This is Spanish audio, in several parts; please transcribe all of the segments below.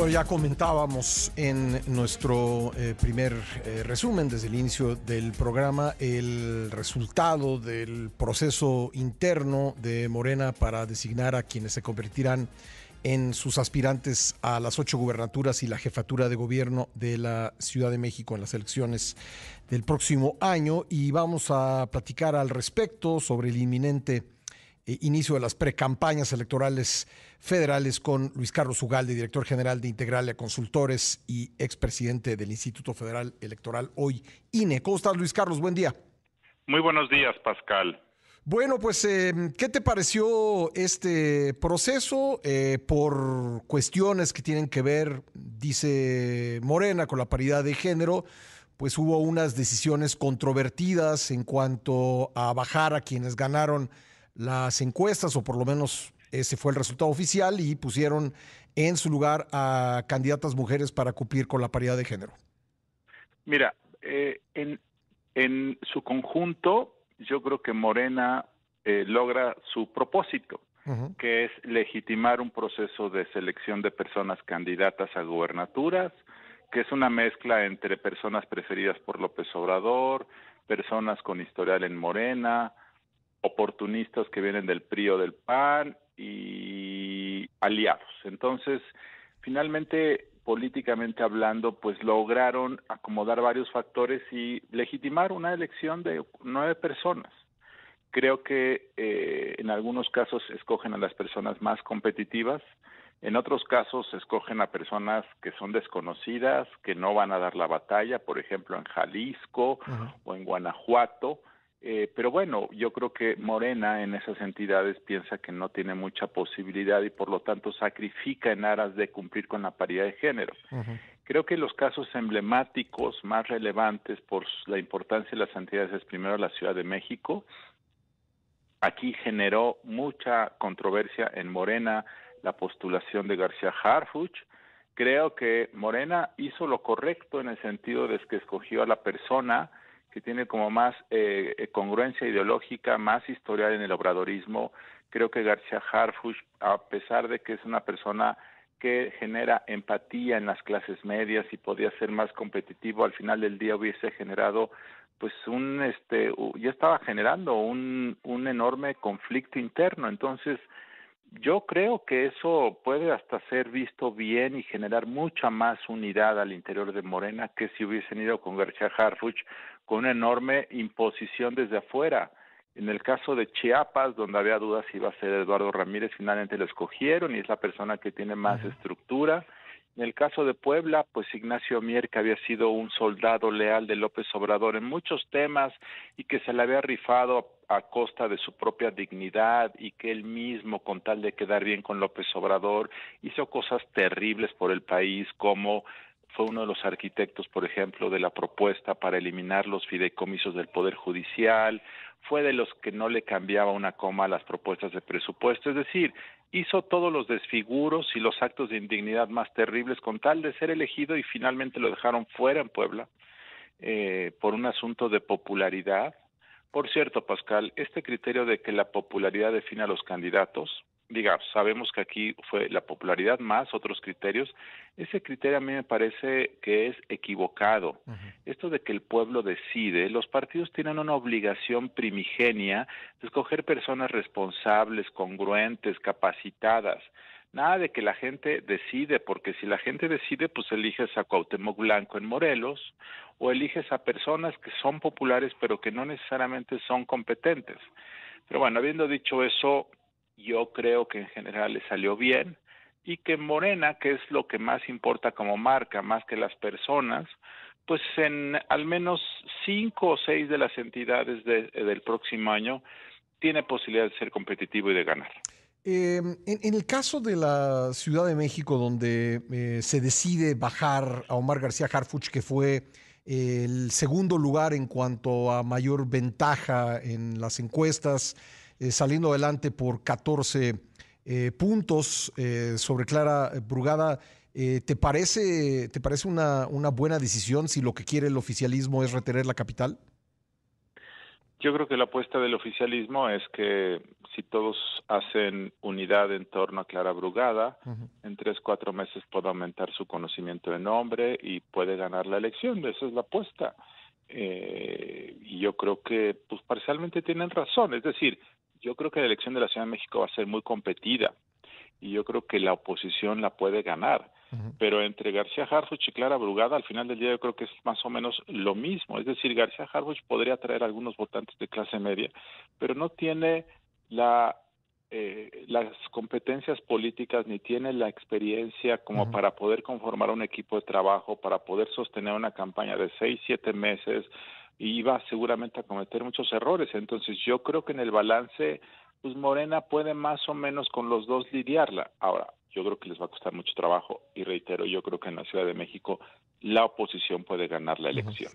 Bueno, ya comentábamos en nuestro eh, primer eh, resumen desde el inicio del programa el resultado del proceso interno de Morena para designar a quienes se convertirán en sus aspirantes a las ocho gubernaturas y la jefatura de gobierno de la Ciudad de México en las elecciones del próximo año. Y vamos a platicar al respecto sobre el inminente eh, inicio de las precampañas electorales federales con Luis Carlos Ugalde, director general de Integralia Consultores y expresidente del Instituto Federal Electoral, hoy INE. ¿Cómo estás, Luis Carlos? Buen día. Muy buenos días, Pascal. Bueno, pues, eh, ¿qué te pareció este proceso eh, por cuestiones que tienen que ver, dice Morena, con la paridad de género? Pues hubo unas decisiones controvertidas en cuanto a bajar a quienes ganaron las encuestas, o por lo menos ese fue el resultado oficial, y pusieron en su lugar a candidatas mujeres para cumplir con la paridad de género. Mira, eh, en, en su conjunto, yo creo que Morena eh, logra su propósito, que es legitimar un proceso de selección de personas candidatas a gubernaturas, que es una mezcla entre personas preferidas por López Obrador, personas con historial en Morena, oportunistas que vienen del PRI o del PAN y aliados. Entonces, finalmente, políticamente hablando, pues lograron acomodar varios factores y legitimar una elección de nueve personas. Creo que eh, en algunos casos escogen a las personas más competitivas, en otros casos escogen a personas que son desconocidas, que no van a dar la batalla, por ejemplo en Jalisco o en Guanajuato, eh, pero bueno, yo creo que Morena en esas entidades piensa que no tiene mucha posibilidad y por lo tanto sacrifica en aras de cumplir con la paridad de género. Creo que los casos emblemáticos más relevantes por la importancia de las entidades es primero la Ciudad de México. Aquí generó mucha controversia en Morena la postulación de García Harfuch. Creo que Morena hizo lo correcto en el sentido de que escogió a la persona que tiene como más eh, eh, congruencia ideológica, más historial en el obradorismo. Creo que García Harfuch, a pesar de que es una persona que genera empatía en las clases medias y podía ser más competitivo, al final del día hubiese generado pues un este ya estaba generando un un enorme conflicto interno, entonces yo creo que eso puede hasta ser visto bien y generar mucha más unidad al interior de Morena que si hubiesen ido con García Harfuch con una enorme imposición desde afuera. En el caso de Chiapas, donde había dudas si iba a ser Eduardo Ramírez, finalmente lo escogieron y es la persona que tiene más estructura. En el caso de Puebla, pues Ignacio Mier, que había sido un soldado leal de López Obrador en muchos temas y que se le había rifado a costa de su propia dignidad y que él mismo, con tal de quedar bien con López Obrador, hizo cosas terribles por el país como fue uno de los arquitectos, por ejemplo, de la propuesta para eliminar los fideicomisos del Poder Judicial, fue de los que no le cambiaba una coma a las propuestas de presupuesto, es decir, hizo todos los desfiguros y los actos de indignidad más terribles con tal de ser elegido y finalmente lo dejaron fuera en Puebla eh, por un asunto de popularidad. Por cierto, Pascal, este criterio de que la popularidad define a los candidatos, digamos, sabemos que aquí fue la popularidad más otros criterios, ese criterio a mí me parece que es equivocado. Esto de que el pueblo decide, los partidos tienen una obligación primigenia de escoger personas responsables, congruentes, capacitadas. Nada de que la gente decide, porque si la gente decide, pues eliges a Cuauhtémoc Blanco en Morelos o eliges a personas que son populares pero que no necesariamente son competentes. Pero bueno, habiendo dicho eso, yo creo que en general le salió bien y que Morena, que es lo que más importa como marca, más que las personas, pues en al menos cinco o seis de las entidades del próximo año tiene posibilidad de ser competitivo y de ganar. Em, en, el caso de la Ciudad de México, donde eh, se decide bajar a Omar García Harfuch, que fue el segundo lugar en cuanto a mayor ventaja en las encuestas, eh, saliendo adelante por 14 eh, puntos sobre Clara Brugada, ¿te parece, te parece una, una buena decisión si lo que quiere el oficialismo es retener la capital? Yo creo que la apuesta del oficialismo es que si todos hacen unidad en torno a Clara Brugada, en tres, cuatro meses puede aumentar su conocimiento de nombre y puede ganar la elección. Esa es la apuesta. Eh, y yo creo que, pues, parcialmente tienen razón. Es decir, yo creo que la elección de la Ciudad de México va a ser muy competida y yo creo que la oposición la puede ganar. Pero entre García Harfuch y Clara Brugada, al final del día yo creo que es más o menos lo mismo. Es decir, García Harfuch podría atraer a algunos votantes de clase media, pero no tiene la eh, las competencias políticas ni tiene la experiencia como para poder conformar un equipo de trabajo, para poder sostener una campaña de seis, siete meses, iba seguramente a cometer muchos errores. Entonces yo creo que en el balance, pues Morena puede más o menos con los dos lidiarla. Ahora, yo creo que les va a costar mucho trabajo y reitero, yo creo que en la Ciudad de México la oposición puede ganar la elección.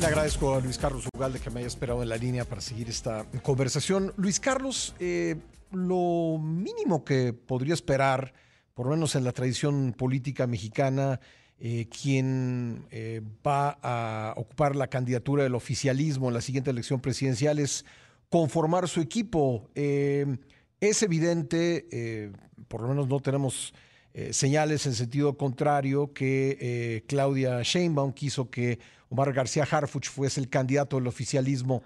Le agradezco a Luis Carlos Ugalde que me haya esperado en la línea para seguir esta conversación. Luis Carlos, eh, lo mínimo que podría esperar, por lo menos en la tradición política mexicana, eh, quien eh, va a ocupar la candidatura del oficialismo en la siguiente elección presidencial es conformar su equipo. es evidente, por lo menos no tenemos eh, señales en sentido contrario que eh, Claudia Sheinbaum quiso que Omar García Harfuch fuese el candidato del oficialismo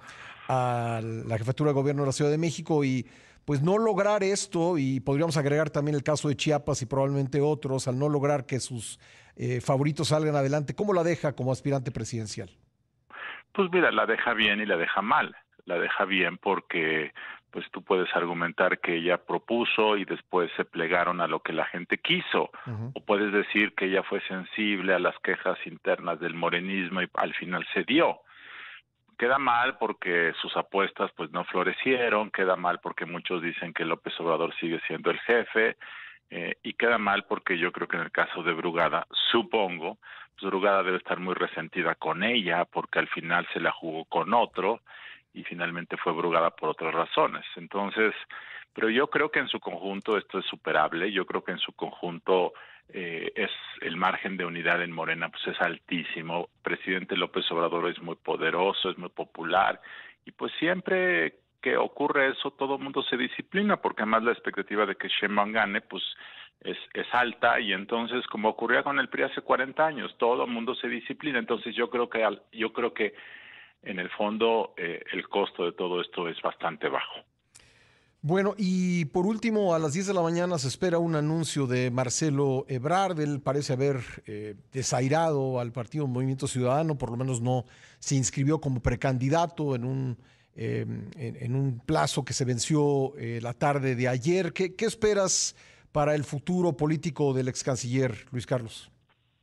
a la jefatura de gobierno de la Ciudad de México y pues no lograr esto, y podríamos agregar también el caso de Chiapas y probablemente otros, al no lograr que sus eh, favoritos salgan adelante, ¿cómo la deja como aspirante presidencial? Pues mira, la deja bien y la deja mal. La deja bien porque pues tú puedes argumentar que ella propuso y después se plegaron a lo que la gente quiso, o puedes decir que ella fue sensible a las quejas internas del morenismo y al final se dio. Queda mal porque sus apuestas pues no florecieron, queda mal porque muchos dicen que López Obrador sigue siendo el jefe, eh, y queda mal porque yo creo que en el caso de Brugada, supongo, pues Brugada debe estar muy resentida con ella porque al final se la jugó con otro y finalmente fue abrugada por otras razones. Entonces, pero yo creo que en su conjunto esto es superable, yo creo que en su conjunto eh, es el margen de unidad en Morena pues es altísimo, presidente López Obrador es muy poderoso, es muy popular y pues siempre que ocurre eso todo el mundo se disciplina porque además la expectativa de que Sheinbaum gane pues es, es alta y entonces como ocurría con el PRI hace 40 años todo el mundo se disciplina entonces yo creo que yo creo que en el fondo eh, el costo de todo esto es bastante bajo. Bueno, y por último, a las 10 de la mañana se espera un anuncio de Marcelo Ebrard. Él parece haber eh, desairado al partido Movimiento Ciudadano, por lo menos no se inscribió como precandidato en un, em, en, un plazo que se venció eh, la tarde de ayer. ¿Qué, ¿Qué esperas para el futuro político del ex canciller Luis Carlos?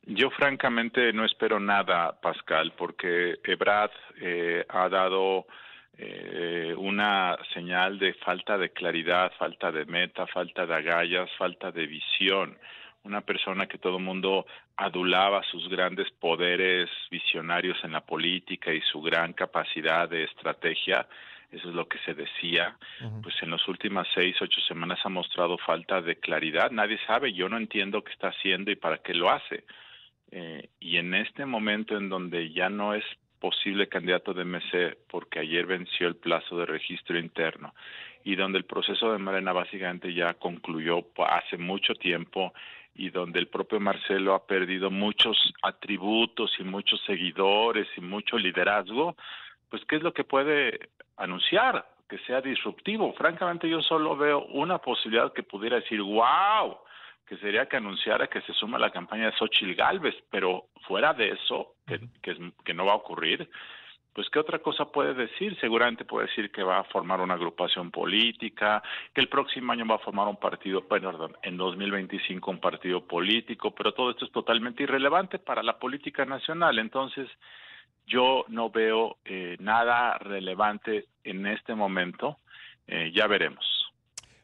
Yo francamente no espero nada, Pascal, porque Ebrad eh, ha dado eh, una señal de falta de claridad, falta de meta, falta de agallas, falta de visión. Una persona que todo el mundo adulaba sus grandes poderes visionarios en la política y su gran capacidad de estrategia, eso es lo que se decía, pues en las últimas seis, ocho semanas ha mostrado falta de claridad. Nadie sabe, yo no entiendo qué está haciendo y para qué lo hace. Eh, y en este momento en donde ya no es posible candidato de MC porque ayer venció el plazo de registro interno y donde el proceso de Morena básicamente ya concluyó hace mucho tiempo y donde el propio Marcelo ha perdido muchos atributos y muchos seguidores y mucho liderazgo, pues ¿qué es lo que puede anunciar? Que sea disruptivo. Francamente yo solo veo una posibilidad que pudiera decir, wow, que sería que anunciara que se suma la campaña de Xochitl Galvez, pero fuera de eso, que, que, no va a ocurrir, pues qué otra cosa puede decir? Seguramente puede decir que va a formar una agrupación política, que el próximo año va a formar un partido, perdón, en 2025 un partido político, pero todo esto es totalmente irrelevante para la política nacional. Entonces, yo no veo eh, nada relevante en este momento. Eh, ya veremos.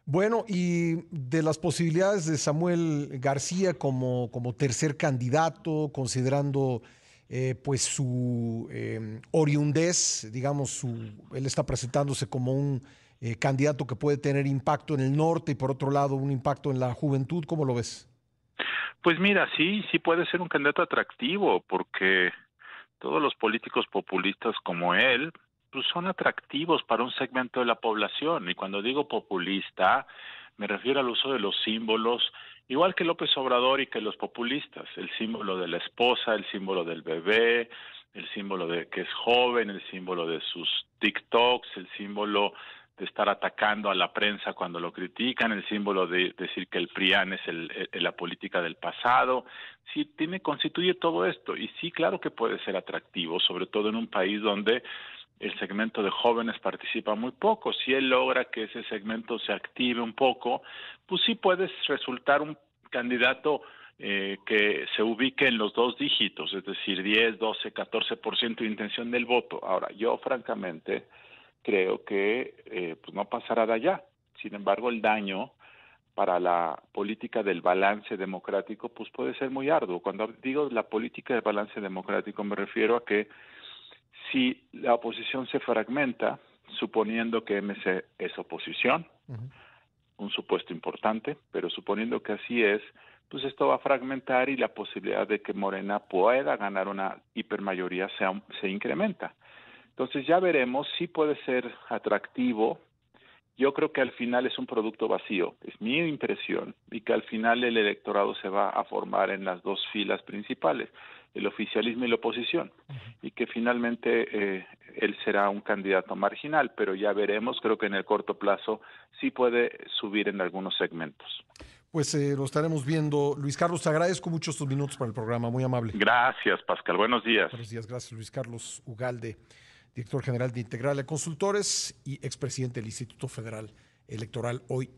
Bueno, y de las posibilidades de Samuel García como, como tercer candidato, considerando eh, pues su eh, oriundez, digamos, su, él está presentándose como un eh, candidato que puede tener impacto en el norte y por otro lado un impacto en la juventud, ¿cómo lo ves? Pues mira, sí, sí puede ser un candidato atractivo porque todos los políticos populistas como él, pues son atractivos para un segmento de la población. Y cuando digo populista, me refiero al uso de los símbolos, igual que López Obrador y que los populistas, el símbolo de la esposa, el símbolo del bebé, el símbolo de que es joven, el símbolo de sus TikToks, el símbolo de estar atacando a la prensa cuando lo critican, el símbolo de decir que el PRIAN es el, la política del pasado. Sí, tiene, constituye todo esto. Y sí, claro que puede ser atractivo, sobre todo en un país donde el segmento de jóvenes participa muy poco. Si él logra que ese segmento se active un poco, pues sí puede resultar un candidato eh, que se ubique en los dos dígitos, es decir, 10, 12, 14% de intención del voto. Ahora, yo francamente creo que eh, pues no pasará de allá. Sin embargo, el daño para la política del balance democrático pues puede ser muy arduo. Cuando digo la política del balance democrático me refiero a que si la oposición se fragmenta, suponiendo que MC es oposición, un supuesto importante, pero suponiendo que así es, pues esto va a fragmentar y la posibilidad de que Morena pueda ganar una hipermayoría se, se incrementa. Entonces ya veremos si puede ser atractivo. Yo creo que al final es un producto vacío, es mi impresión, y que al final el electorado se va a formar en las dos filas principales, el oficialismo y la oposición, y que finalmente eh, él será un candidato marginal, pero ya veremos, creo que en el corto plazo sí puede subir en algunos segmentos. Pues eh, lo estaremos viendo. Luis Carlos, te agradezco mucho estos minutos para el programa, muy amable. Gracias, Pascal. Buenos días. Buenos días, gracias, Luis Carlos Ugalde director general de Integral de Consultores y expresidente del Instituto Federal Electoral, hoy